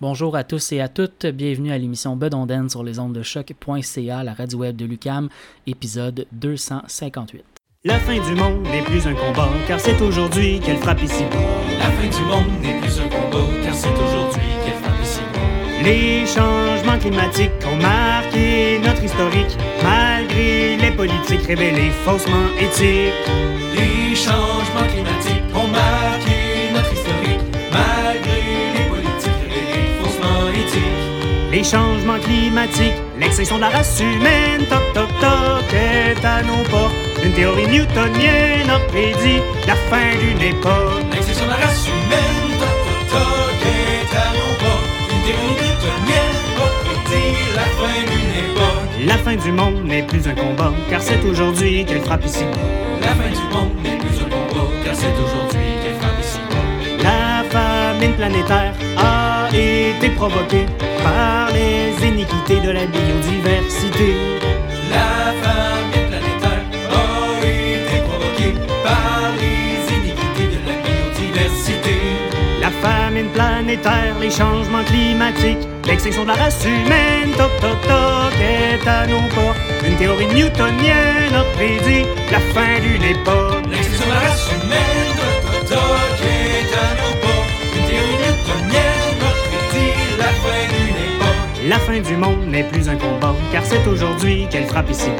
Bonjour à tous et à toutes, bienvenue à l'émission Bedonden sur les ondes de choc.ca, la radio web de Lucam, épisode 258. La fin du monde n'est plus un combat, car c'est aujourd'hui qu'elle frappe ici La fin du monde n'est plus un combat, car c'est aujourd'hui qu'elle frappe ici Les changements climatiques ont marqué notre historique, malgré les politiques révélées faussement éthiques. Les changements climatiques Les changements climatiques, l'extinction de la race humaine, toc toc toc, est à nos portes. Une théorie newtonienne a prédit la fin d'une époque. L'extinction de la race humaine, toc toc toc, est à nos portes. Une théorie newtonienne a prédit la fin d'une époque. La fin du monde n'est plus un combat, car c'est aujourd'hui qu'elle frappe ici. La fin du monde n'est plus un combat, car c'est aujourd'hui qu'elle frappe ici. La famine planétaire a été provoquée par les iniquités de la biodiversité. La famine planétaire a été provoquée par les iniquités de la biodiversité. La famine planétaire, les changements climatiques, l'extinction de la race humaine, toc toc toc, est à nos portes. Une théorie newtonienne a prédit la fin d'une époque. L'extinction de la race humaine, toc, La fin du monde n'est plus un combat, car c'est aujourd'hui qu'elle frappe ici.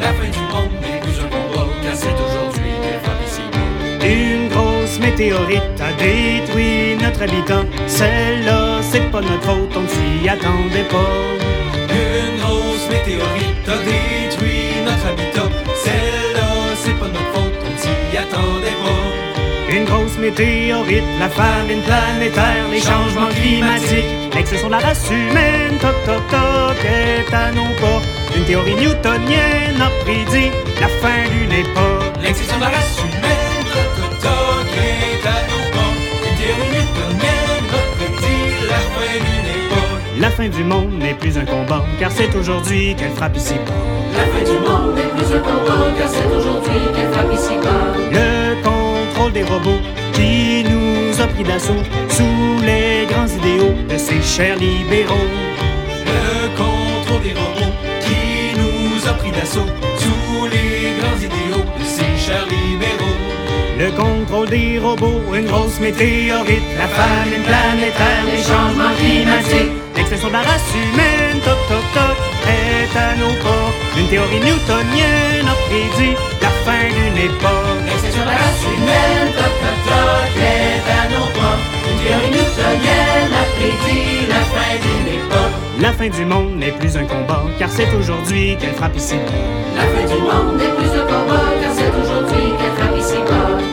La fin du monde n'est plus un combat, car c'est aujourd'hui qu'elle frappe ici. Une grosse météorite a détruit notre habitat. Celle-là, c'est pas notre faute, on ne s'y attendait pas. Une grosse météorite a détruit notre habitat. Celle-là, c'est pas notre faute, on ne s'y attendait pas. Une grosse météorite, la famine planétaire, les changements climatiques, l'extinction de la race humaine, toc toc toc, est à nos portes. Une théorie newtonienne a prédit la fin d'une époque. L'extinction de la race humaine, toc toc toc, est à nos portes. Une théorie newtonienne a prédit la fin d'une époque. La fin du monde n'est plus un combat, car c'est aujourd'hui qu'elle frappe ici. La fin du monde n'est plus un combat, car c'est aujourd'hui qu'elle frappe ici bas. Le contrôle des robots qui nous a pris d'assaut sous les grands idéaux de ces chers libéraux. Le contrôle des robots qui nous a pris d'assaut sous les grands idéaux de ces chers libéraux. Le contrôle des robots, une grosse météorite, la famine planétaire, les changements climatiques, l'extinction de la race humaine, toc toc toc, est à nos portes. Une théorie newtonienne a prédit fin d'une époque. L'extinction de la race humaine, toc toc toc, est à nos portes. Une théorie newtonienne a prédit la fin d'une époque. La fin du monde n'est plus un combat, car c'est aujourd'hui qu'elle frappe ici. La fin du monde n'est plus un combat, car c'est aujourd'hui qu'elle frappe ici.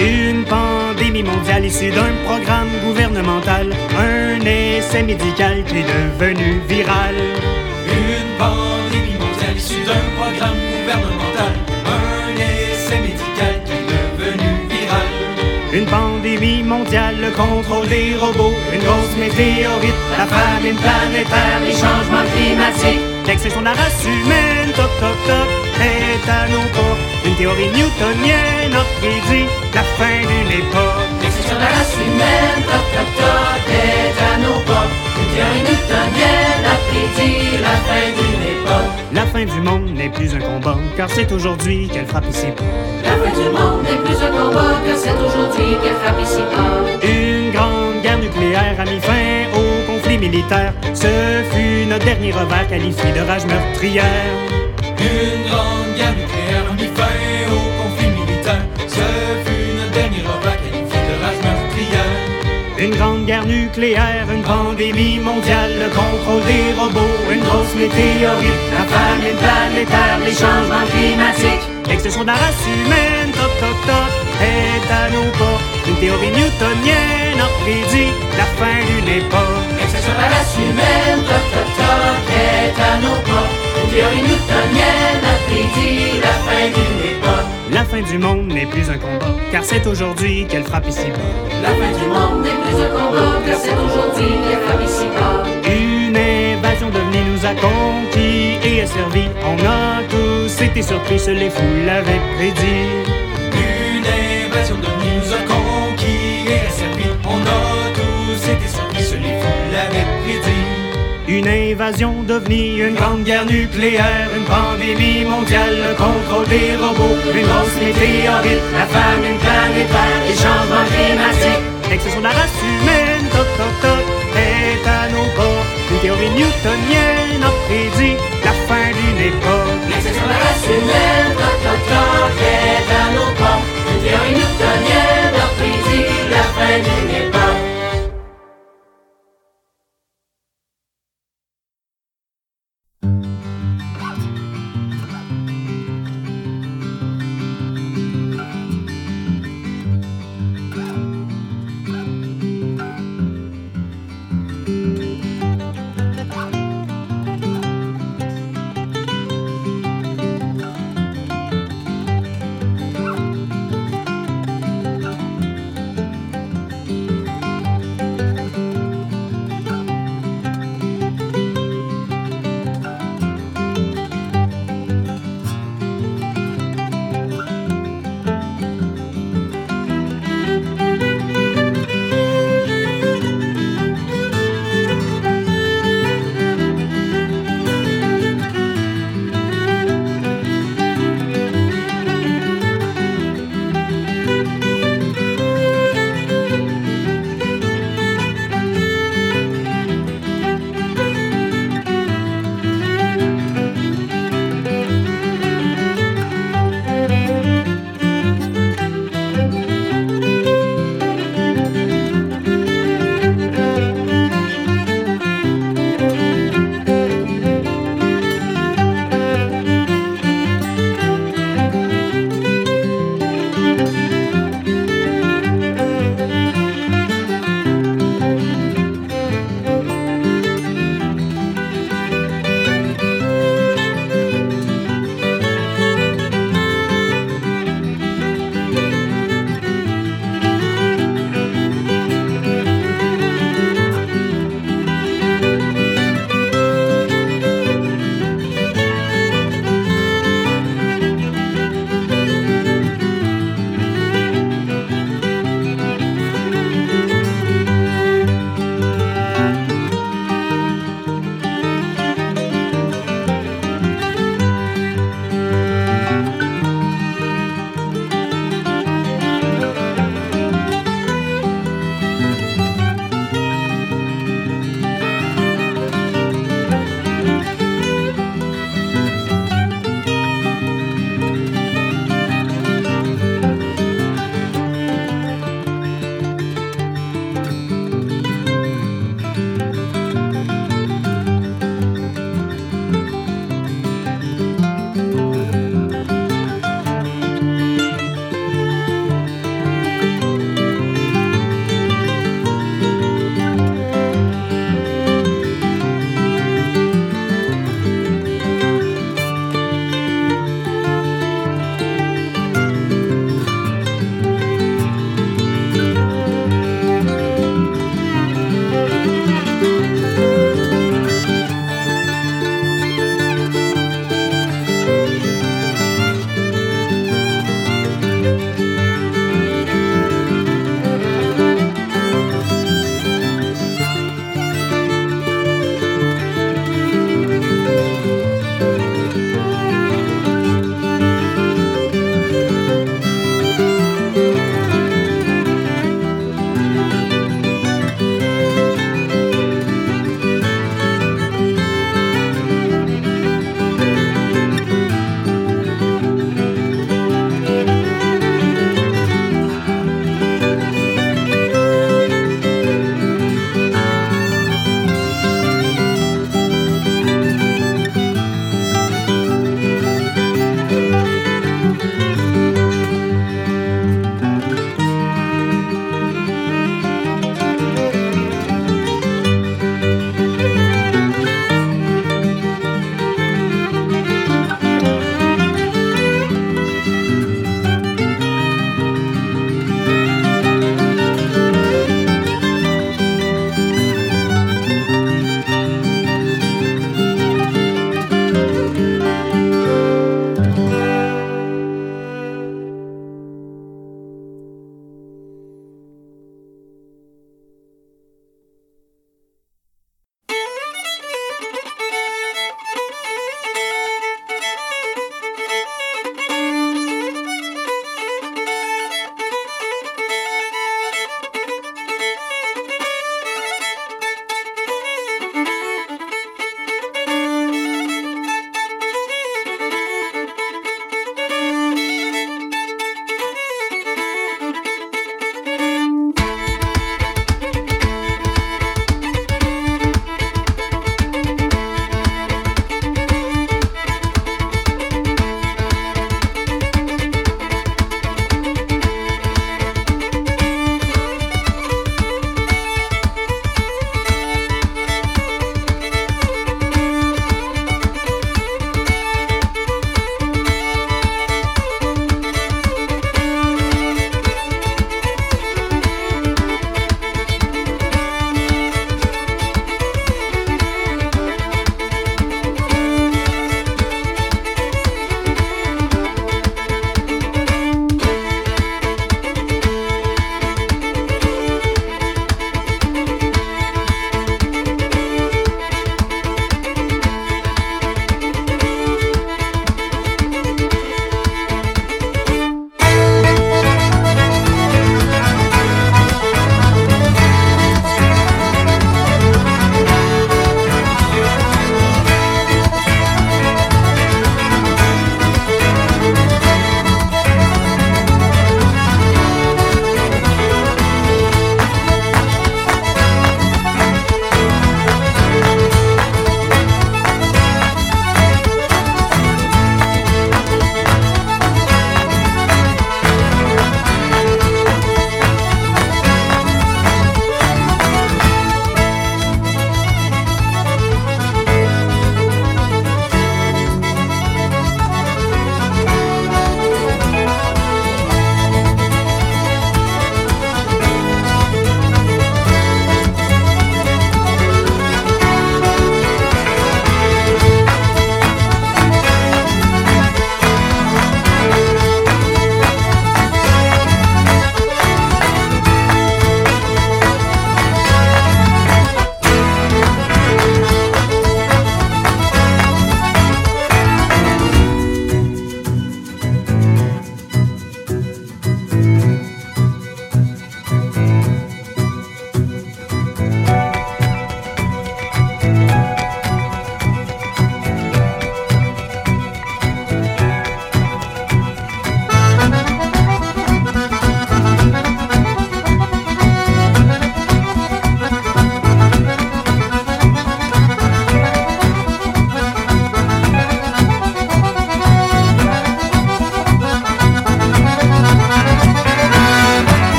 Une pandémie mondiale issue d'un programme gouvernemental, un essai médical qui est devenu viral. Le contrôle des robots, une grosse météorite, la famine planétaire, les changements climatiques, l'extinction de la race humaine, toc toc toc, est à nos portes. Une théorie newtonienne a prédit la fin d'une époque. L'extinction de la race humaine, toc toc toc, est à nos portes. La fin du monde n'est plus un combat, car c'est aujourd'hui qu'elle frappe ici. La fin du monde n'est plus un combat, car c'est aujourd'hui qu'elle frappe ici bas. Une grande guerre nucléaire a mis fin au conflit militaire. Ce fut notre dernier revers qualifié de rage meurtrière. Une grande guerre Une grande guerre nucléaire, une pandémie mondiale, le contrôle des robots, une grosse météorite, la famine planétaire, les changements climatiques, l'extinction de la race humaine, toc toc toc, est à nos portes. Une théorie newtonienne a prédit la fin d'une époque. L'extinction de la race humaine, toc toc toc, est à nos la fin du monde n'est plus un combat, car c'est aujourd'hui qu'elle frappe ici-bas. La fin du monde n'est plus un combat, car c'est aujourd'hui qu'elle frappe ici-bas. Une invasion devenue nous a conquis et a servi. On a tous été surpris, seuls les fous l'avaient prédit. Une invasion devenue nous a conquis et a servi. On a Une invasion devenue une grande guerre nucléaire, une pandémie mondiale, le contrôle des robots, une grosse météorite, la famine planétaire, les changements climatiques. L'exception de la race humaine, toc toc toc, est à nos portes. Une théorie newtonienne a prédit la fin d'une époque. L'exception de la race humaine,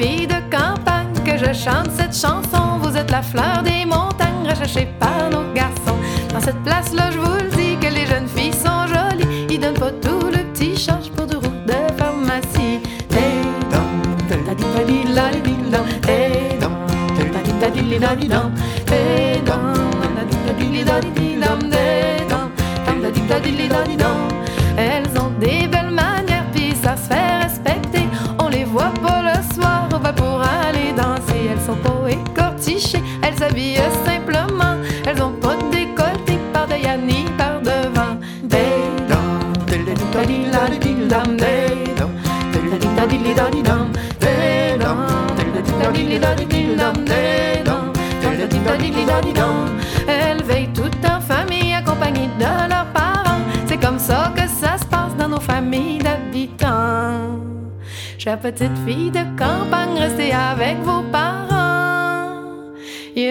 Filles de campagne que je chante cette chanson. Vous êtes la fleur des montagnes recherchée par nos garçons. Dans cette place-là, je vous le dis que les jeunes filles sont jolies. Ils donnent pas tout le petit change pour deux roues de pharmacie. Elles ont des belles manières, puis ça se fait sont pas écortichées, elles s'habillent simplement. Elles ont pas de décolleté par derrière ni par devant. Elles veillent toutes en famille, accompagnées de leurs parents. C'est comme ça que ça se passe dans nos familles d'habitants. Chère petite fille de campagne, restez avec vos parents.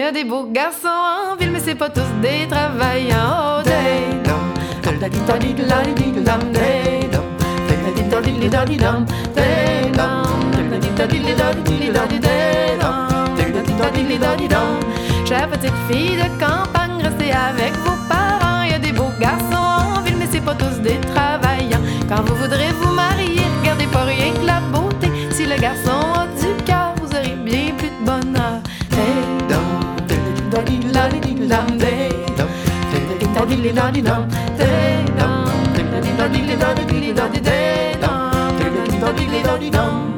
Y a des beaux garçons en ville, mais c'est pas tous des travailleurs. Chère petite fille de campagne, restez avec vos parents. Il y a des beaux garçons en ville, mais c'est pas tous des travailleurs. Quand vous voudrez vous marier, regardez pas rien que la beauté. Si le garçon dum, they dum, dum da dum, da di dum, they dum, ding da dum da dum, dum da dum, they dum, ding da dum da di dum.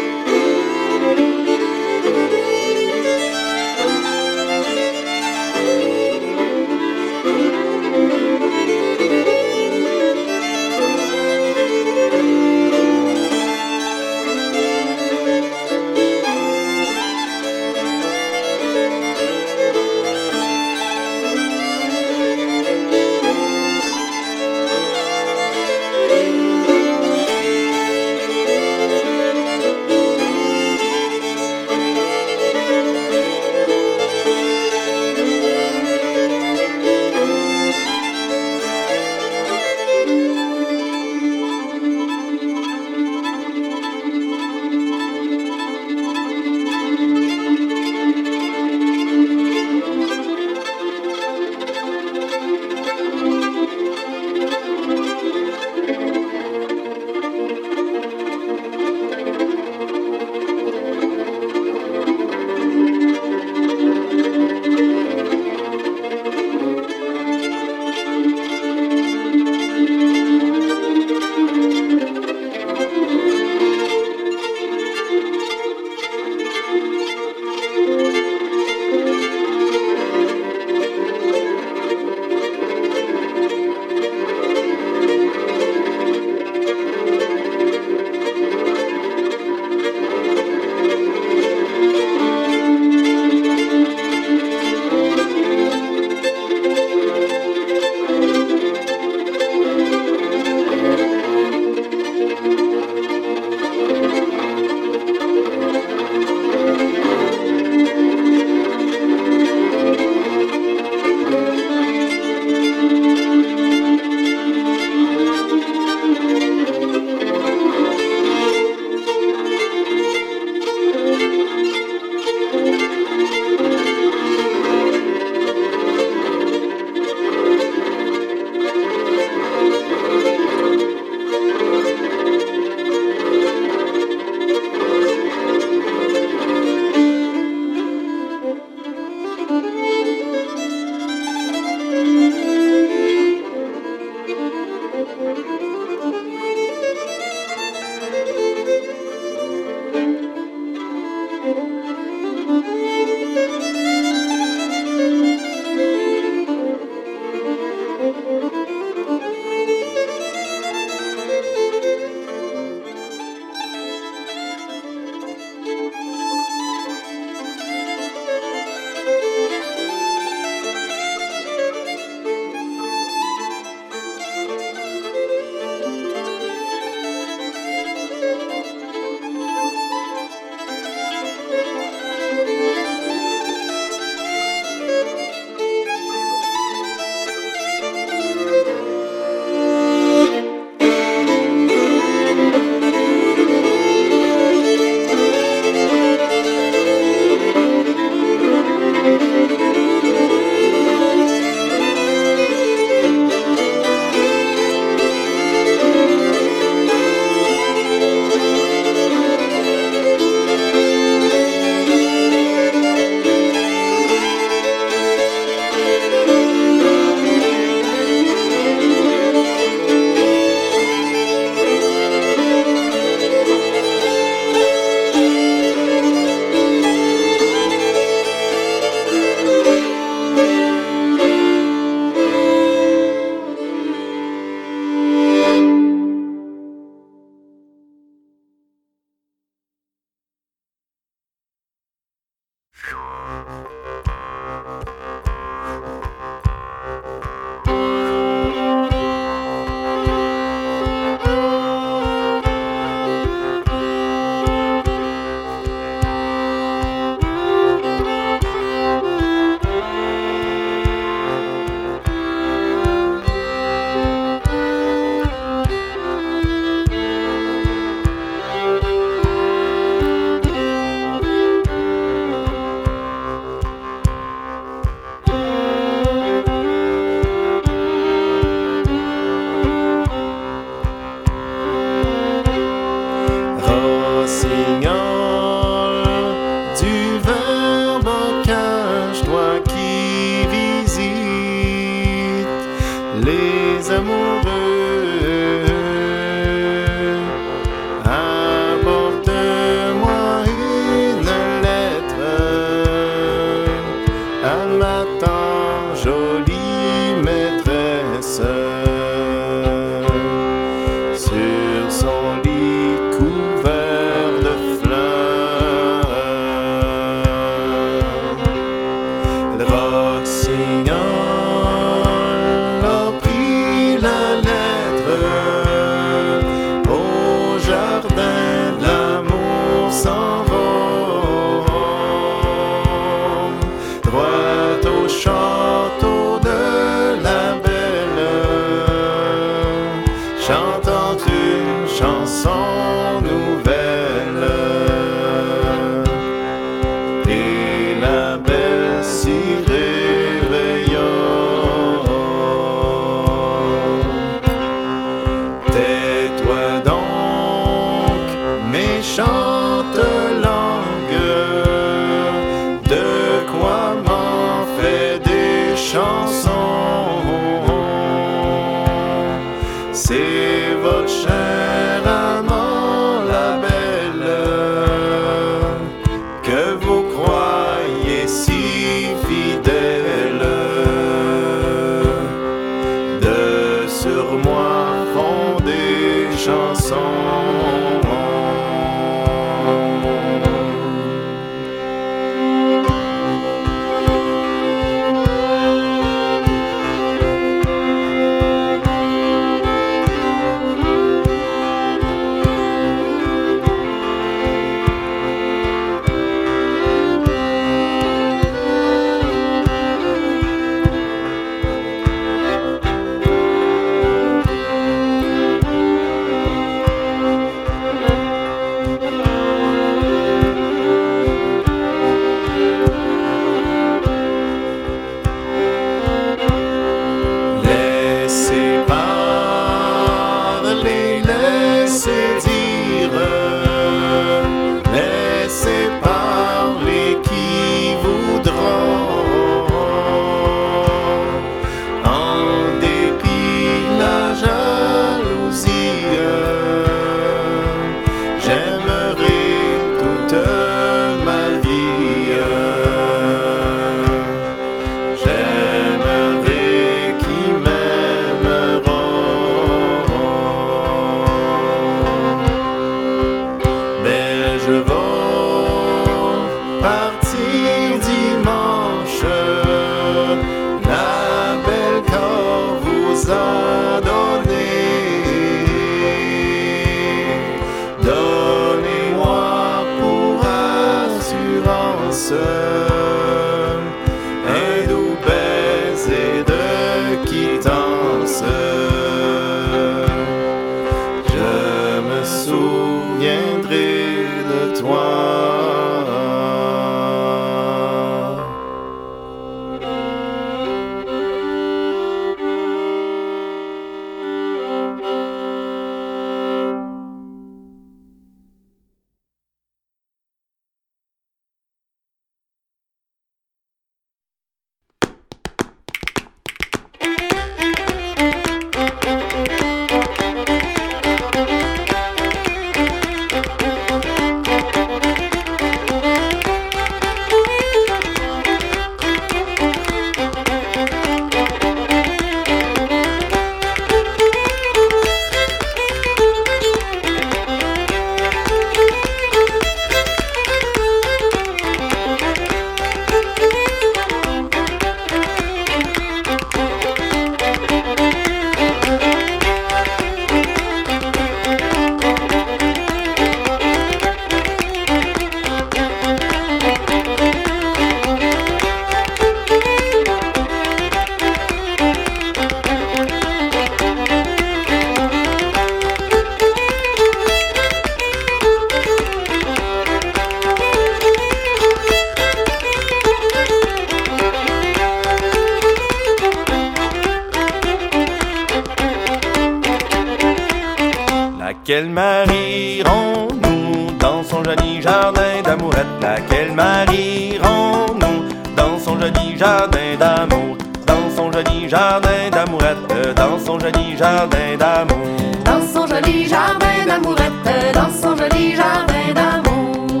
Laquelle marierons-nous dans son joli jardin d'amourette Laquelle marierons-nous dans son joli jardin d'amour? Dans son joli jardin d'amourette Dans son joli jardin d'amour? Dans son joli jardin d'amourette, dans son joli jardin d'amour?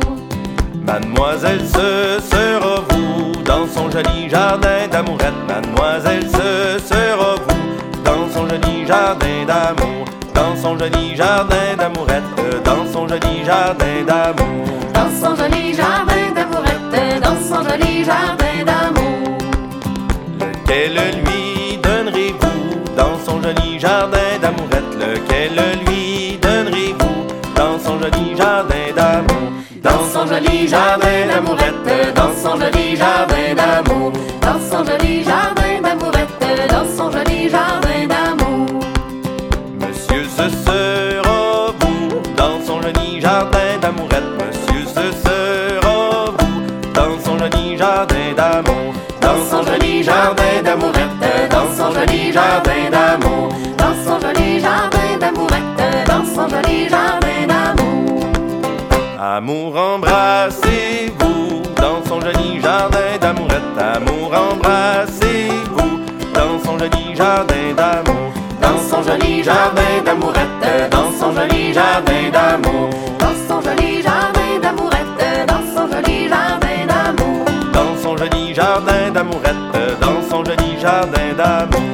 Mademoiselle, ce sera vous dans son joli jardin d'amourette. Mademoiselle, joli jardin d'amourette, dans son joli jardin d'amour. Dans son joli jardin d'amourette, dans son joli jardin d'amour. Lequel lui donnerez-vous dans son joli jardin d'amourette? Lequel lui donnerez-vous dans son joli jardin d'amour? Dans son joli jardin d'amourette, embrassez-vous dans son joli jardin d'amourette. Amour, embrassez-vous dans son joli jardin d'amour. Dans son joli jardin d'amourette, dans son joli jardin d'amour. Dans son joli jardin d'amourette, dans son joli jardin d'amour. Dans son joli jardin d'amourette, dans son joli jardin d'amour. Dans son joli jardin d'amourette, dans son joli jardin d'amour.